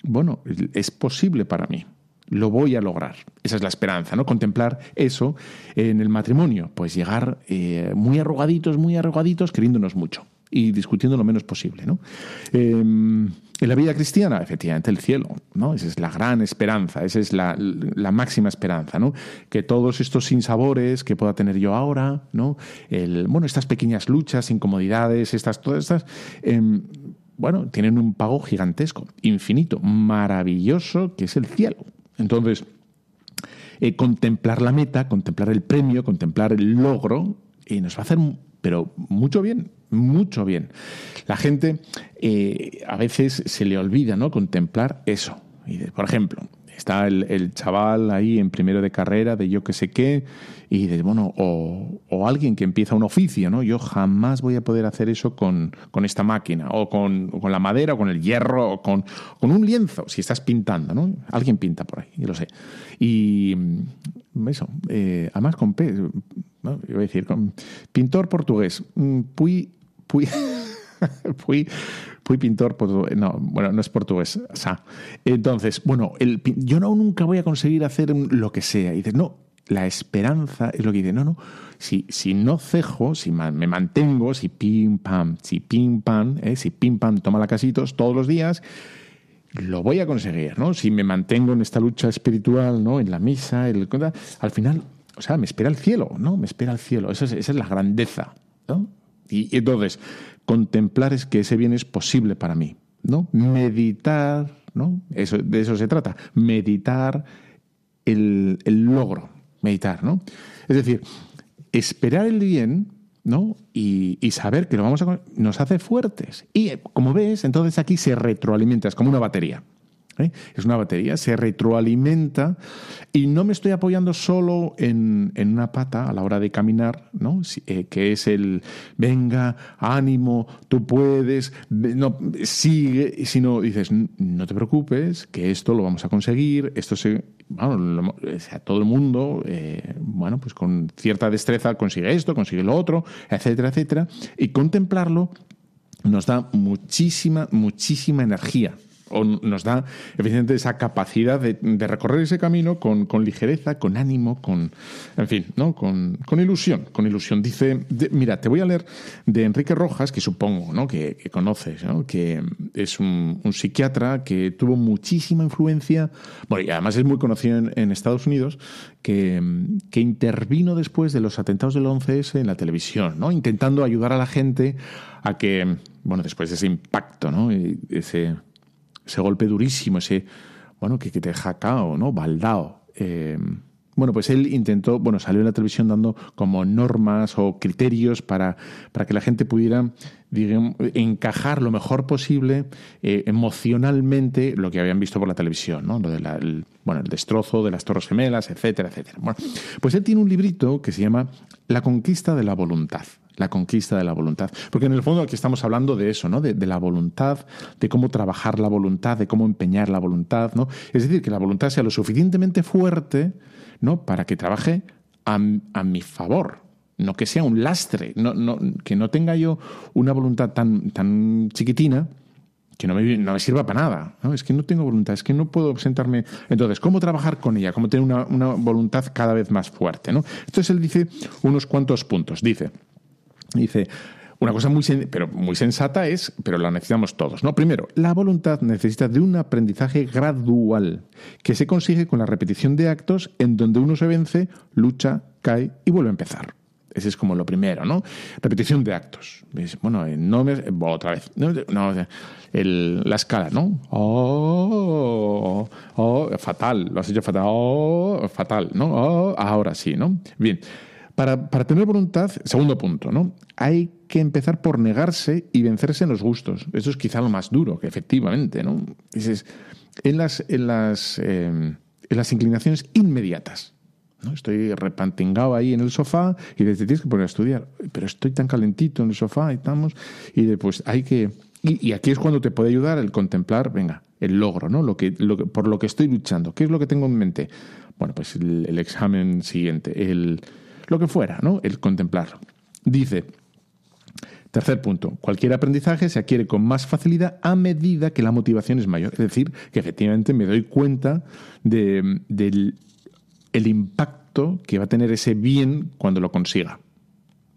bueno, es posible para mí lo voy a lograr. Esa es la esperanza, ¿no? Contemplar eso en el matrimonio, pues llegar eh, muy arrugaditos, muy arrugaditos, queriéndonos mucho y discutiendo lo menos posible, ¿no? Eh, en la vida cristiana, efectivamente, el cielo, ¿no? Esa es la gran esperanza, esa es la, la, máxima esperanza, ¿no? Que todos estos sinsabores que pueda tener yo ahora, ¿no? El, bueno, estas pequeñas luchas, incomodidades, estas, todas estas, eh, bueno, tienen un pago gigantesco, infinito, maravilloso, que es el cielo Entonces, eh, contemplar la meta, contemplar el premio, contemplar el logro, y nos va a hacer, pero mucho bien, mucho bien. La gente eh, a veces se le olvida, ¿no? Contemplar eso. Y por ejemplo, está el, chaval ahí en primero de carrera de yo que sé qué, y de, bueno, o, alguien que empieza un oficio, ¿no? Yo jamás voy a poder hacer eso con, esta máquina, o con, la madera, o con el hierro, o con, un lienzo, si estás pintando, ¿no? Alguien pinta por ahí, yo lo sé. Y mm, eso, eh, además con P, ¿no? iba a decir, con pintor portugués, Puy, Puy, Puy, Fui pintor, no, bueno, no es portugués. Entonces, bueno, el, yo no, nunca voy a conseguir hacer lo que sea. Y dices, no, la esperanza es lo que dice, no, no, si, si no cejo, si me mantengo, si pim pam, si pim pam, eh, si pim pam toma la casitos todos los días, lo voy a conseguir, ¿no? Si me mantengo en esta lucha espiritual, ¿no? En la misa, el, al final, o sea, me espera el cielo, ¿no? Me espera el cielo. Esa es, esa es la grandeza, ¿no? Y, entonces, contemplar es que ese bien es posible para mí, ¿no? Meditar, ¿no? Eso, de eso se trata, meditar el, logro, meditar, ¿no? Es decir, esperar el bien, ¿no? Y, y, saber que lo vamos a nos hace fuertes. Y como ves, entonces aquí se retroalimenta, es como una batería. ¿Eh? Es una batería, se retroalimenta y no me estoy apoyando solo en, una pata a la hora de caminar, ¿no? Eh, que es el venga, ánimo, tú puedes, no, sigue, sino dices, no te preocupes, que esto lo vamos a conseguir, esto se. Bueno, todo el mundo, eh, bueno, pues con cierta destreza consigue esto, consigue lo otro, etcétera, etcétera. Y contemplarlo nos da muchísima, muchísima energía o nos da evidentemente esa capacidad de, recorrer ese camino con, ligereza, con ánimo, con, en fin, ¿no? con, ilusión, con ilusión. Dice, mira, te voy a leer de Enrique Rojas, que supongo ¿no? que, conoces, que es un, psiquiatra que tuvo muchísima influencia, bueno, y además es muy conocido en, Estados Unidos, que, que, intervino después de los atentados del 11S en la televisión, ¿no? intentando ayudar a la gente a que, bueno, después de ese impacto, ¿no? ese ese golpe durísimo, ese, bueno, que, te deja cao, ¿no? Baldao. Eh, bueno, pues él intentó, bueno, salió en la televisión dando como normas o criterios para, para que la gente pudiera, digamos, encajar lo mejor posible eh, emocionalmente lo que habían visto por la televisión, ¿no? Lo de el, bueno, el destrozo de las Torres Gemelas, etcétera, etcétera. Bueno, pues él tiene un librito que se llama La conquista de la voluntad la conquista de la voluntad. Porque en el fondo aquí estamos hablando de eso, ¿no? De, la voluntad, de cómo trabajar la voluntad, de cómo empeñar la voluntad, ¿no? Es decir, que la voluntad sea lo suficientemente fuerte, ¿no? Para que trabaje a, mi favor, no que sea un lastre, no, no, que no tenga yo una voluntad tan, tan chiquitina que no me, no me sirva para nada. ¿no? Es que no tengo voluntad, es que no puedo sentarme. Entonces, ¿cómo trabajar con ella? ¿Cómo tener una, una voluntad cada vez más fuerte? ¿no? Entonces él dice unos cuantos puntos. Dice, Dice, una cosa muy, pero muy sensata es, pero la necesitamos todos. ¿no? Primero, la voluntad necesita de un aprendizaje gradual que se consigue con la repetición de actos en donde uno se vence, lucha, cae y vuelve a empezar. Ese es como lo primero, ¿no? Repetición de actos. Bueno, no me, otra vez. No, la escala, ¿no? Oh, oh, fatal, lo has hecho fatal. Oh, fatal, ¿no? Oh, ahora sí, ¿no? Bien. Para, tener voluntad, segundo punto, ¿no? Hay que empezar por negarse y vencerse en los gustos. Eso es quizá lo más duro, que efectivamente, ¿no? Dices, en las, en las, em, en las inclinaciones inmediatas. ¿no? Estoy repantingado ahí en el sofá y te tienes que poner a estudiar. Pero estoy tan calentito en el sofá y estamos. Y después hay que. Y, aquí es cuando te puede ayudar el contemplar, venga, el logro, ¿no? Lo que, lo por lo que estoy luchando. ¿Qué es lo que tengo en mente? Bueno, pues el examen siguiente, el lo que fuera, ¿no? El contemplarlo. Dice, tercer punto, cualquier aprendizaje se adquiere con más facilidad a medida que la motivación es mayor. Es decir, que efectivamente me doy cuenta del el impacto que va a tener ese bien cuando lo consiga.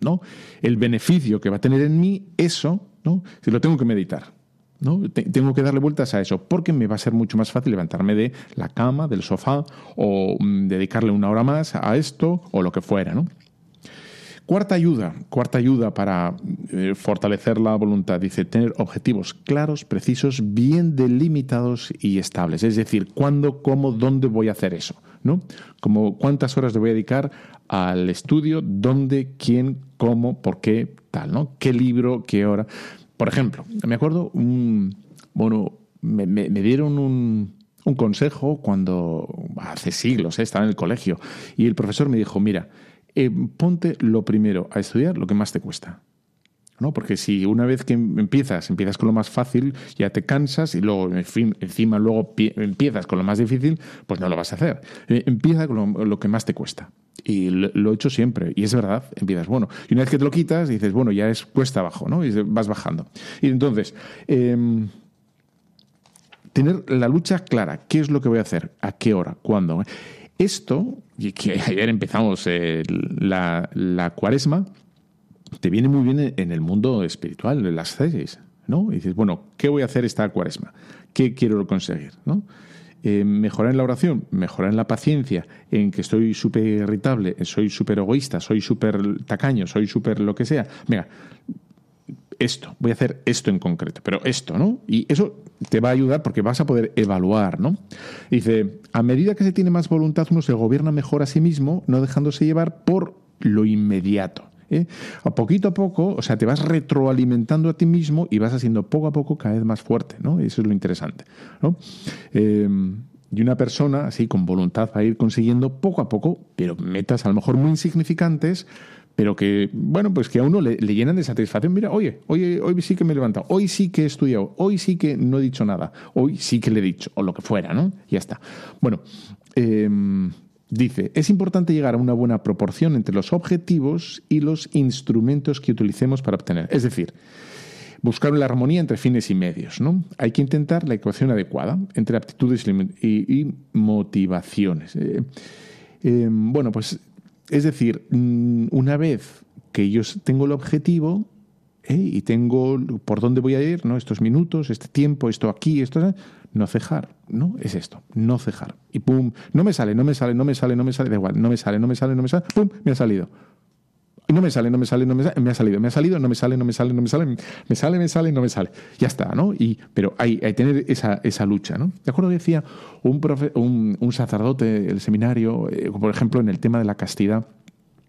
¿no? El beneficio que va a tener en mí, eso, ¿no? Si lo tengo que meditar. ¿No? Tengo que darle vueltas a eso, porque me va a ser mucho más fácil levantarme de la cama, del sofá, o mm, dedicarle una hora más a esto, o lo que fuera. Cuarta ayuda, cuarta ayuda para eh, fortalecer la voluntad, dice tener objetivos claros, precisos, bien delimitados y estables. Es decir, cuándo, cómo, dónde voy a hacer eso. ¿no? Como cuántas horas le voy a dedicar al estudio, dónde, quién, cómo, por qué, tal, ¿no? ¿Qué libro, qué hora? Por ejemplo, me acuerdo, un, bueno, me, dieron un, un, consejo cuando, hace siglos, ¿eh? estaba en el colegio, y el profesor me dijo, mira, eh, ponte lo primero a estudiar lo que más te cuesta. ¿No? Porque si una vez que empiezas, empiezas con lo más fácil, ya te cansas y luego, encima luego empiezas con lo más difícil, pues no lo vas a hacer. Eh, empieza con lo, que más te cuesta. Y lo, he hecho siempre. Y es verdad, empiezas, bueno, y una vez que te lo quitas, dices, bueno, ya es cuesta abajo, ¿no? Y vas bajando. Y entonces, em, tener la lucha clara, ¿qué es lo que voy a hacer? ¿A qué hora? ¿Cuándo? Esto, y que ayer empezamos eh, la, la cuaresma, te viene muy bien en el mundo espiritual, en las series, ¿no? Y dices, bueno, ¿qué voy a hacer esta cuaresma? ¿Qué quiero conseguir? ¿no? Eh, mejorar en la oración, mejorar en la paciencia, en que estoy súper irritable, soy súper egoísta, soy súper tacaño, soy súper lo que sea. Mira, esto, voy a hacer esto en concreto, pero esto, ¿no? Y eso te va a ayudar porque vas a poder evaluar, ¿no? Dice, a medida que se tiene más voluntad, uno se gobierna mejor a sí mismo, no dejándose llevar por lo inmediato. ¿Eh? A poquito a poco, o sea, te vas retroalimentando a ti mismo y vas haciendo poco a poco cada vez más fuerte, ¿no? Eso es lo interesante, ¿no? Em, y una persona así con voluntad va a ir consiguiendo poco a poco, pero metas a lo mejor muy insignificantes, pero que, bueno, pues que a uno le, llenan de satisfacción. Mira, oye, hoy, hoy sí que me he levantado, hoy sí que he estudiado, hoy sí que no he dicho nada, hoy sí que le he dicho, o lo que fuera, ¿no? Ya está. Bueno, eh, Dice, es importante llegar a una buena proporción entre los objetivos y los instrumentos que utilicemos para obtener. Es decir, buscar la armonía entre fines y medios. ¿no? Hay que intentar la ecuación adecuada entre aptitudes y, motivaciones. Eh, em, bueno, pues es decir, mm, una vez que yo tengo el objetivo ¿eh? y tengo por dónde voy a ir, ¿no? estos minutos, este tiempo, esto aquí, esto no cejar, ¿no? Es esto, no cejar. Y pum, no me sale, no me sale, no me sale, no me sale, da igual, no me sale, no me sale, no me sale, pum, me ha salido. No me sale, no me sale, no me sale, me ha salido, me ha salido, no me sale, no me sale, no me sale, me sale, me sale, no me sale. Ya está, ¿no? Y, pero hay, hay tener esa, esa lucha, ¿no? De acuerdo decía un, profe, un, sacerdote del seminario, eh, por ejemplo, en el tema de la castidad,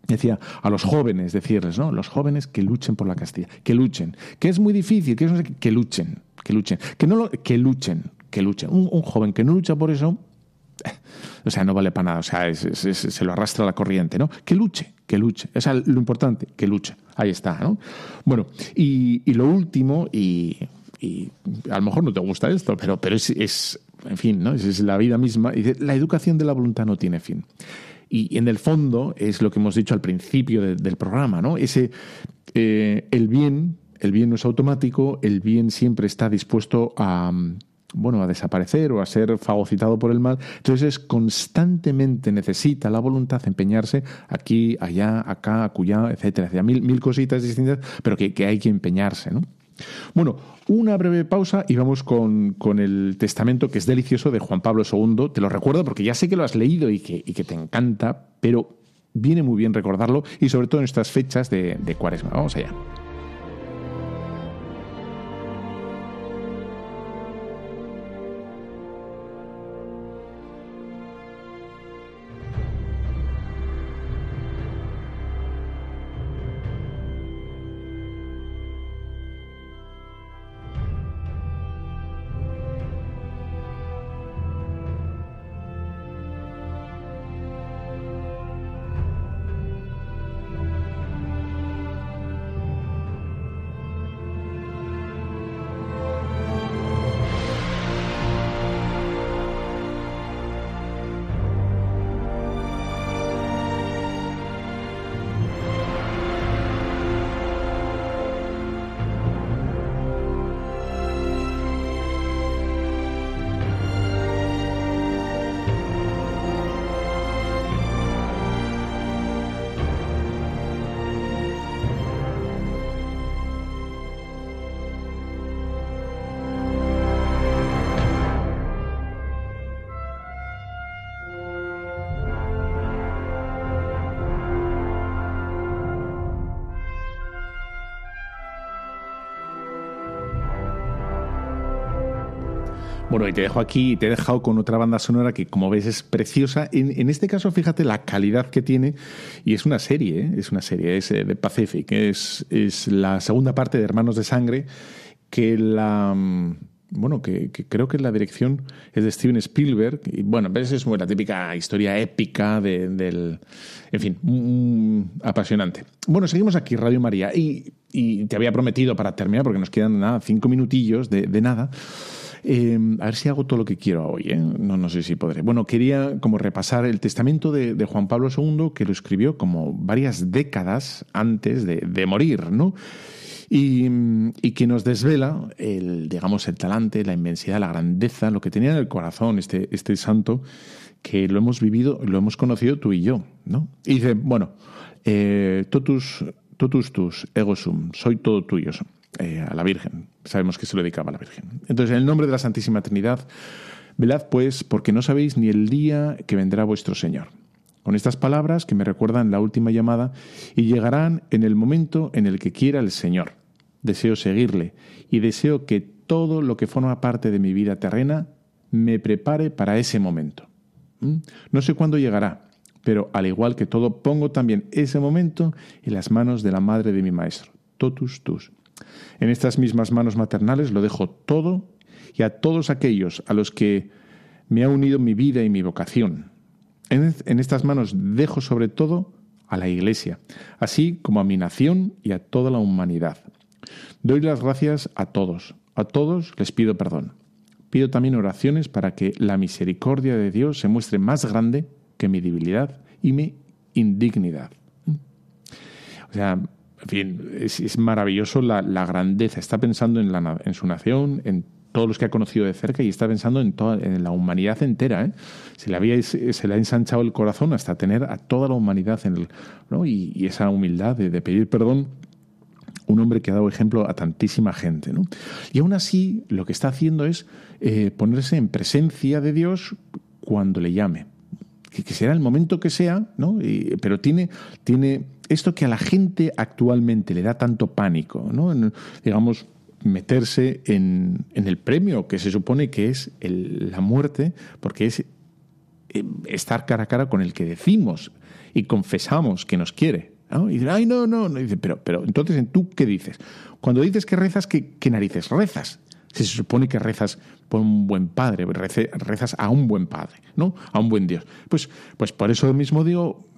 decía a los jóvenes decirles, ¿no? Los jóvenes que luchen por la castidad, que luchen, que es muy difícil, que, es, que luchen, que luchen, que no lo, que luchen, que luche. Un, joven que no lucha por eso, eh, o sea, no vale para nada, o sea, se lo arrastra la corriente, ¿no? Que luche, que luche. O sea, lo importante, que luche. Ahí está, ¿no? Bueno, y, lo último, y, a lo mejor no te gusta esto, pero, pero es, en fin, ¿no? Es, la vida misma. Y la educación de la voluntad no tiene fin. Y en el fondo es lo que hemos dicho al principio del programa, ¿no? Ese, eh, el bien, el bien no es automático, el bien siempre está dispuesto a, bueno, a desaparecer o a ser fagocitado por el mal. Entonces es constantemente necesita la voluntad empeñarse aquí, allá, acá, acullá, etcétera, Mil, mil cositas distintas, pero que, hay que empeñarse, ¿no? Bueno, una breve pausa y vamos con, el testamento que es delicioso de Juan Pablo II. Te lo recuerdo porque ya sé que lo has leído y que, y que te encanta, pero viene muy bien recordarlo y sobre todo en estas fechas de, de cuaresma. Vamos allá. Bueno, y te dejo aquí, te he dejado con otra banda sonora que, como ves, es preciosa. En, este caso, fíjate la calidad que tiene, y es una serie, ¿eh? es una serie, es de eh, Pacific, es, es la segunda parte de Hermanos de Sangre, que la mm, bueno, que, creo que la dirección es de Steven Spielberg. Y bueno, ves, es la típica historia épica del. En fin, apasionante. Bueno, seguimos aquí, Radio María. Y, te había prometido para terminar, porque nos quedan nada, cinco minutillos de, de nada. Em, a ver si hago todo lo que quiero hoy. ¿eh? No, no sé si podré. Bueno, quería como repasar el testamento de, Juan Pablo II, que lo escribió como varias décadas antes de, morir, ¿no? Y, que nos desvela el, digamos, el talante, la inmensidad, la grandeza, lo que tenía en el corazón este, este santo, que lo hemos vivido, lo hemos conocido tú y yo, ¿no? Y dice, bueno, eh, totus, totus tus, ego sum, soy todo tuyo. Eh, a la Virgen. Sabemos que se lo dedicaba a la Virgen. Entonces, en el nombre de la Santísima Trinidad, velad pues, porque no sabéis ni el día que vendrá vuestro Señor. Con estas palabras que me recuerdan la última llamada y llegarán en el momento en el que quiera el Señor. Deseo seguirle y deseo que todo lo que forma parte de mi vida terrena me prepare para ese momento. ¿Mm? No sé cuándo llegará, pero al igual que todo, pongo también ese momento en las manos de la madre de mi maestro, totus tus. En estas mismas manos maternales lo dejo todo y a todos aquellos a los que me ha unido mi vida y mi vocación. En, estas manos dejo sobre todo a la Iglesia, así como a mi nación y a toda la humanidad. Doy las gracias a todos, a todos les pido perdón. Pido también oraciones para que la misericordia de Dios se muestre más grande que mi debilidad y mi indignidad. O sea, en fin, es, maravilloso la, grandeza. Está pensando en, la, en su nación, en todos los que ha conocido de cerca y está pensando en, toda, en la humanidad entera. ¿eh? Se, le había, se le ha ensanchado el corazón hasta tener a toda la humanidad en el, y, esa humildad de, pedir perdón. Un hombre que ha dado ejemplo a tantísima gente. ¿no? Y aún así, lo que está haciendo es eh, ponerse en presencia de Dios cuando le llame. Que, será el momento que sea, ¿no? pero tiene, tiene esto que a la gente actualmente le da tanto pánico, ¿no? digamos, meterse en, el premio que se supone que es la muerte, porque es eh, estar cara a cara con el que decimos y confesamos que nos quiere. Y dice, ay, no, no, no. dice, pero, pero entonces, ¿tú qué dices? Cuando dices que rezas, ¿qué, qué narices rezas? Si se supone que rezas por un buen padre, rezas a un buen padre, ¿no? A un buen Dios. Pues, pues por eso mismo digo,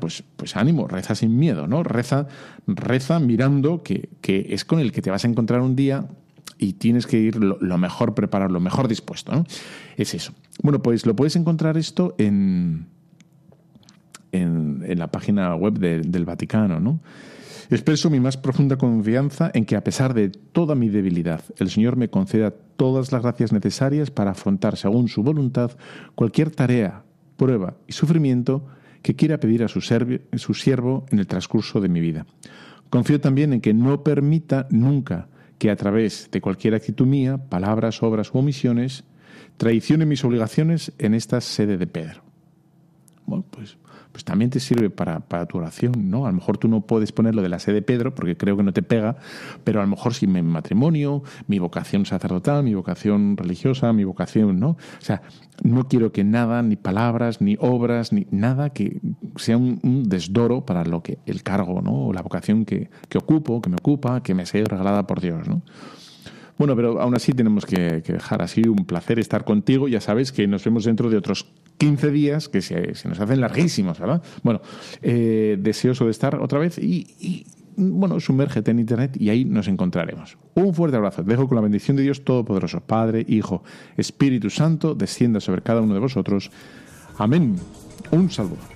pues, pues ánimo, reza sin miedo, ¿no? Reza, reza mirando que, que es con el que te vas a encontrar un día y tienes que ir lo, mejor preparado, lo mejor dispuesto, ¿no? Es eso. Bueno, pues lo puedes encontrar esto en, en la página web del Vaticano, ¿no? Expreso mi más profunda confianza en que a pesar de toda mi debilidad, el Señor me conceda todas las gracias necesarias para afrontar según su voluntad cualquier tarea, prueba y sufrimiento que quiera pedir a su, su siervo en el transcurso de mi vida. Confío también en que no permita nunca que a través de cualquier actitud mía, palabras, obras u omisiones, traicione mis obligaciones en esta sede de Pedro. Bueno, pues pues también te sirve para, tu oración, ¿no? A lo mejor tú no puedes ponerlo de la sede de Pedro, porque creo que no te pega, pero a lo mejor si mi matrimonio, mi vocación sacerdotal, mi vocación religiosa, mi vocación, ¿no? O sea, no quiero que nada, ni palabras, ni obras, ni nada que sea un, desdoro para lo que el cargo, ¿no? O la vocación que, que ocupo, que me ocupa, que me sea regalada por Dios, ¿no? Bueno, pero aún así tenemos que, dejar así un placer estar contigo. Ya sabes que nos vemos dentro de otros 15 días que se, nos hacen larguísimos, ¿verdad? Bueno, eh, deseoso de estar otra vez y, bueno, sumérgete en Internet y ahí nos encontraremos. Un fuerte abrazo. dejo con la bendición de Dios Todopoderoso, Padre, Hijo, Espíritu Santo, descienda sobre cada uno de vosotros. Amén. Un saludo.